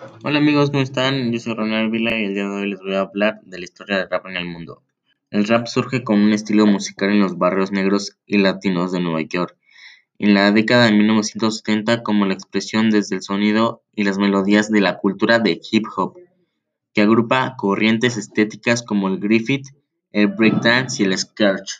Hola amigos, ¿cómo están? Yo soy Ronald Vila y el día de hoy les voy a hablar de la historia del rap en el mundo. El rap surge como un estilo musical en los barrios negros y latinos de Nueva York, en la década de 1970 como la expresión desde el sonido y las melodías de la cultura de hip hop, que agrupa corrientes estéticas como el Griffith, el breakdance y el scratch.